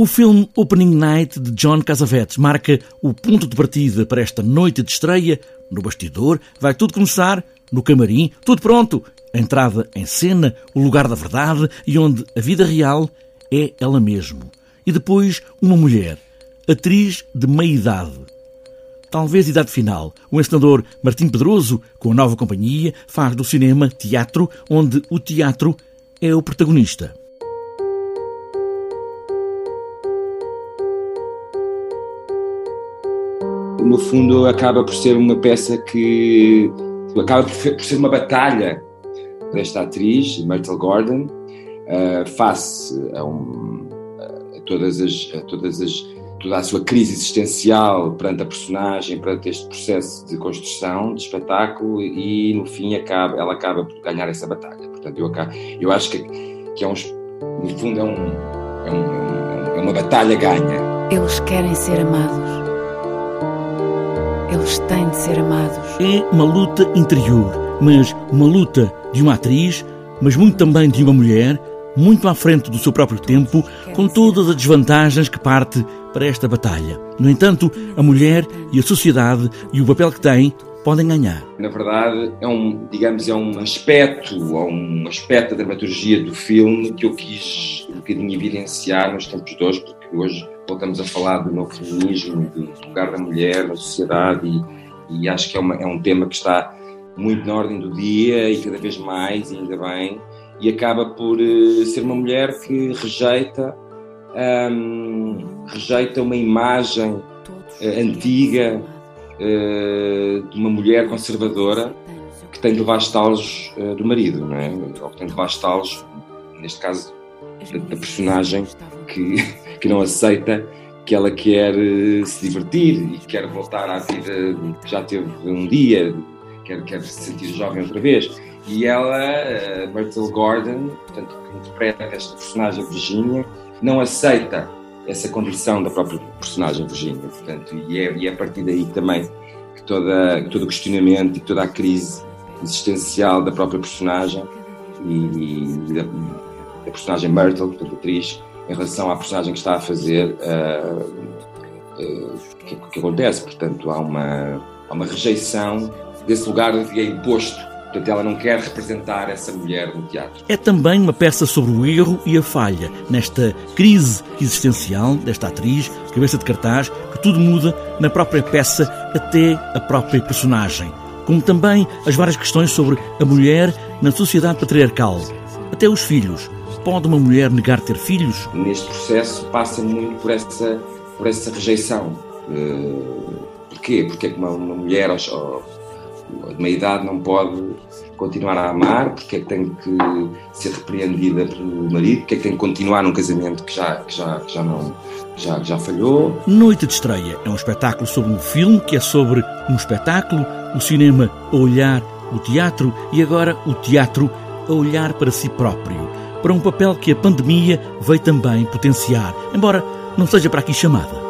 O filme Opening Night de John Cassavetes marca o ponto de partida para esta noite de estreia. No bastidor vai tudo começar, no camarim, tudo pronto. A entrada em cena, o lugar da verdade e onde a vida real é ela mesmo. E depois uma mulher, atriz de meia idade. Talvez idade final. O encenador Martim Pedroso, com a nova companhia, faz do cinema teatro, onde o teatro é o protagonista. No fundo, acaba por ser uma peça que acaba por ser uma batalha desta atriz, Myrtle Gordon, uh, face a, um, a, todas as, a todas as toda a sua crise existencial perante a personagem, perante este processo de construção, de espetáculo, e no fim acaba, ela acaba por ganhar essa batalha. Portanto, eu, acabo, eu acho que, que é um, no fundo é, um, é, um, é uma batalha ganha. Eles querem ser amados. Eles têm de ser amados. É uma luta interior, mas uma luta de uma atriz, mas muito também de uma mulher, muito à frente do seu próprio tempo, com todas as desvantagens que parte para esta batalha. No entanto, a mulher e a sociedade e o papel que tem podem ganhar. Na verdade, é um, digamos, é um aspecto, ou um aspecto da dramaturgia do filme que eu quis um bocadinho evidenciar nos tempos de hoje, porque hoje voltamos a falar do novo feminismo, do lugar da mulher na sociedade e, e acho que é, uma, é um tema que está muito na ordem do dia e cada vez mais, e ainda bem, e acaba por uh, ser uma mulher que rejeita rejeita uma imagem uh, antiga uh, de uma mulher conservadora que tem de levar estalos uh, do marido, não é? ou que tem de levar estalos, neste caso, da, da personagem que, que não aceita que ela quer se divertir e quer voltar à vida que já teve um dia, quer, quer se sentir jovem outra vez. E ela, Myrtle Gordon, portanto, que interpreta esta personagem Virginia, não aceita essa condição da própria personagem Virginia, portanto, e é, e é a partir daí também que, toda, que todo o questionamento e toda a crise existencial da própria personagem e, e da, da, personagem Myrtle, portanto, atriz, em relação à personagem que está a fazer, uh, uh, que, que acontece, portanto, há uma, há uma rejeição desse lugar que é imposto Portanto, ela não quer representar essa mulher no teatro. É também uma peça sobre o erro e a falha, nesta crise existencial desta atriz, cabeça de cartaz, que tudo muda na própria peça, até a própria personagem. Como também as várias questões sobre a mulher na sociedade patriarcal. Até os filhos. Pode uma mulher negar ter filhos? Neste processo passa muito por essa, por essa rejeição. Uh, porquê? Porque é que uma, uma mulher, de meia idade não pode continuar a amar, porque é que tem que ser repreendida pelo marido, porque é que tem que continuar num casamento que já, que já, que já não já, já falhou. Noite de Estreia é um espetáculo sobre um filme que é sobre um espetáculo, o cinema a olhar o teatro e agora o teatro a olhar para si próprio, para um papel que a pandemia veio também potenciar, embora não seja para aqui chamada.